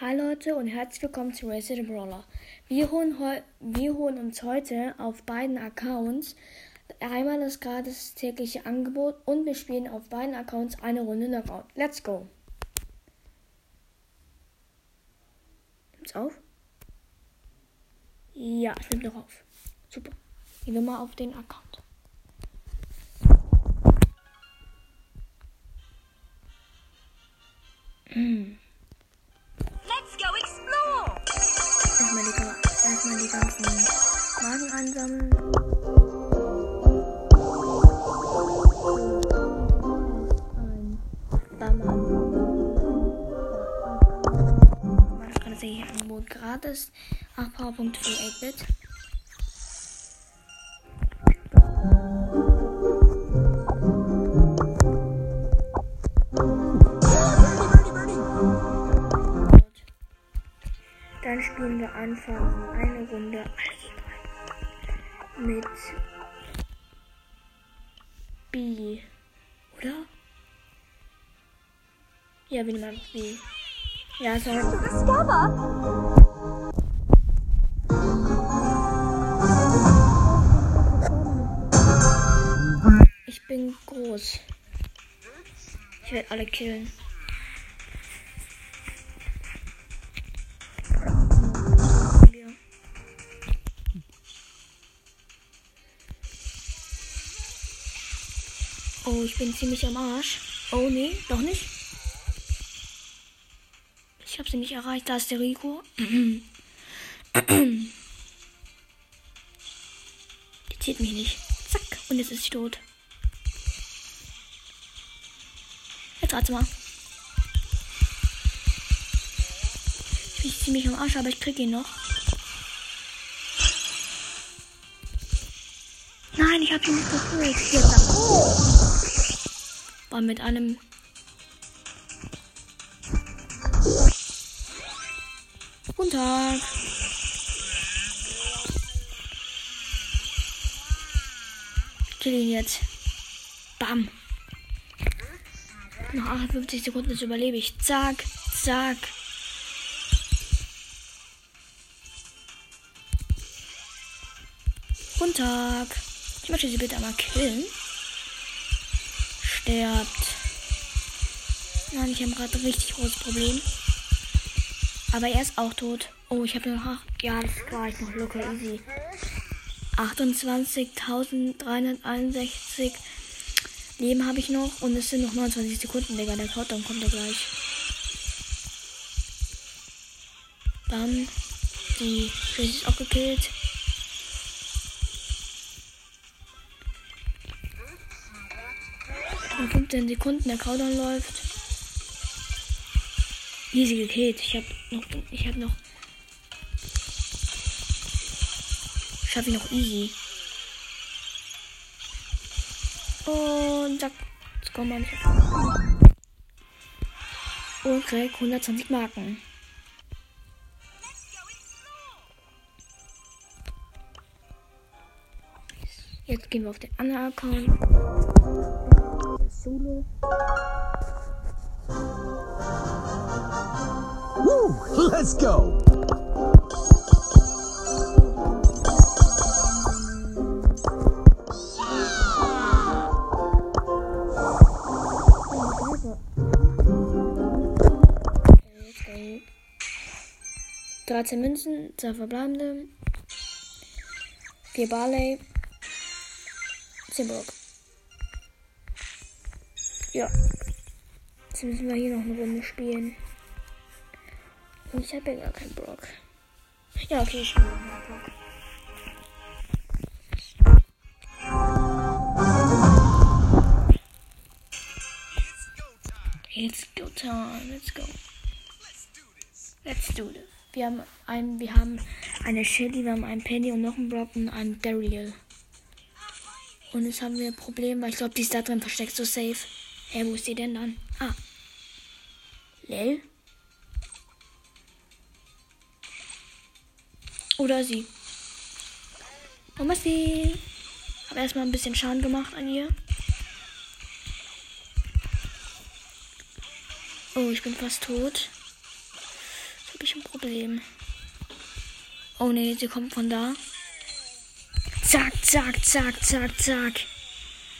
Hi Leute und herzlich willkommen zu Resident Brawler. Wir holen, wir holen uns heute auf beiden Accounts einmal das gratis tägliche Angebot und wir spielen auf beiden Accounts eine Runde Knockout. Let's go! Nimmt's auf? Ja, es nimmt noch auf. Super. Gehen wir mal auf den Account. Gratis. 8 Powerpunkte für 8-Bit. Dann spielen wir einfach eine Runde mit B. Oder? Ja, wir nehmen einfach B. Ja, so. Ich werde alle killen. Oh, ich bin ziemlich am Arsch. Oh, nee, doch nicht. Ich habe sie nicht erreicht. Da ist der Rico. Die zieht mich nicht. Zack. Und jetzt ist sie tot. Rate mal. Ich bin ziemlich am Arsch, aber ich krieg ihn noch. Nein, ich habe ihn nicht geholt. Jetzt. Oh war mit einem Guten Tag. Kill ihn jetzt. Bam. Noch 58 Sekunden bis überlebe ich. Zack, zack. Guten Tag. Ich möchte sie bitte einmal killen stirbt. Nein, ich habe gerade ein richtig großes Problem. Aber er ist auch tot. Oh, ich habe noch. Ja, das war ich noch locker easy. 28.361 Leben habe ich noch und es sind noch 29 Sekunden, Digga. Der Countdown kommt ja gleich. Dann die Tracy ist auch gekillt. Noch 15 Sekunden, der Countdown läuft. Easy gekillt. Ich hab noch. Ich hab noch. Schaffe ich noch easy. Und zack. Jetzt kommen wir nicht. Und krieg 120 Marken. Jetzt gehen wir auf den anderen Account. Solo. Woo! Let's go! Dreizehn Münzen, zwei verbleibende, vier Barley, zehn Block. Ja. Jetzt müssen wir hier noch eine Runde spielen. Und ich habe ja gar keinen Block. Ja, okay, ich spiele noch einen Block. It's go time. Let's go. Let's do this. Wir haben ein, wir haben eine Shelly, wir haben einen Penny und noch einen Block und einen Daryl. Und jetzt haben wir ein Problem, weil ich glaube, die ist da drin versteckt, so safe. Hä, wo ist sie denn dann? Ah. Lel? Oder sie. Mama sie. Habe erstmal ein bisschen Schaden gemacht an ihr. Oh, ich bin fast tot. Habe ich ein Problem. Oh nee, sie kommt von da. Zack, zack, zack, zack, zack.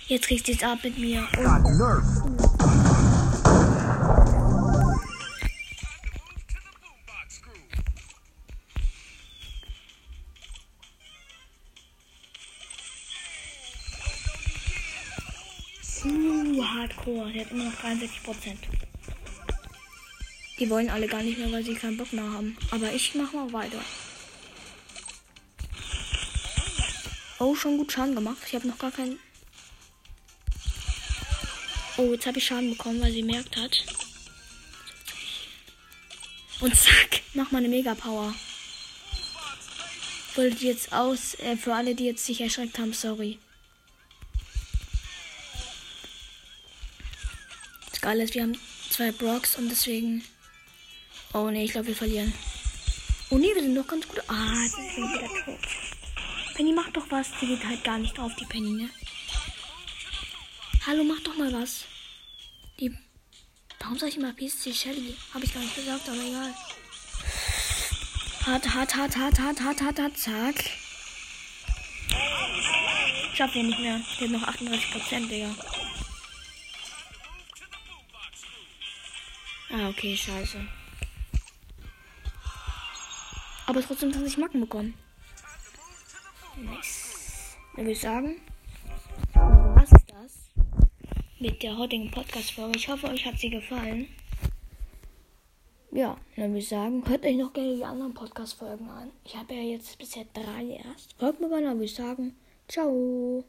Jetzt du es ab mit mir. Oh. Uh, Hardcore. Der hat immer noch 63 Prozent. Die wollen alle gar nicht mehr, weil sie keinen Bock mehr haben. Aber ich mach mal weiter. Oh, schon gut Schaden gemacht. Ich habe noch gar keinen. Oh, jetzt habe ich Schaden bekommen, weil sie merkt hat. Und zack, mach mal eine Mega Power. Wollte jetzt aus, äh, für alle, die jetzt sich erschreckt haben, sorry. Das Geile ist, wir haben zwei Brocks und deswegen. Oh ne, ich glaube, wir verlieren. Oh ne, wir sind doch ganz gut. Ah, sind wir wieder tot. Penny, mach doch was. Die geht halt gar nicht drauf, die Penny, ne? Hallo, mach doch mal was. Die. Warum soll ich immer PSC Shelly? Habe ich gar nicht gesagt, aber egal. Hart, hart, hart, hart, hart, hart, hart, hart, zack. Schaffen wir nicht mehr. Wir haben noch 38 Prozent, Digga. Ah, okay, scheiße. Aber trotzdem 20 Marken bekommen. Nice. Dann würde ich sagen, was ist das? Mit der heutigen Podcast-Folge. Ich hoffe, euch hat sie gefallen. Ja, dann würde ich sagen, hört euch noch gerne die anderen Podcast-Folgen an. Ich habe ja jetzt bisher drei erst. Folgt mir gerne, dann würde ich sagen, ciao.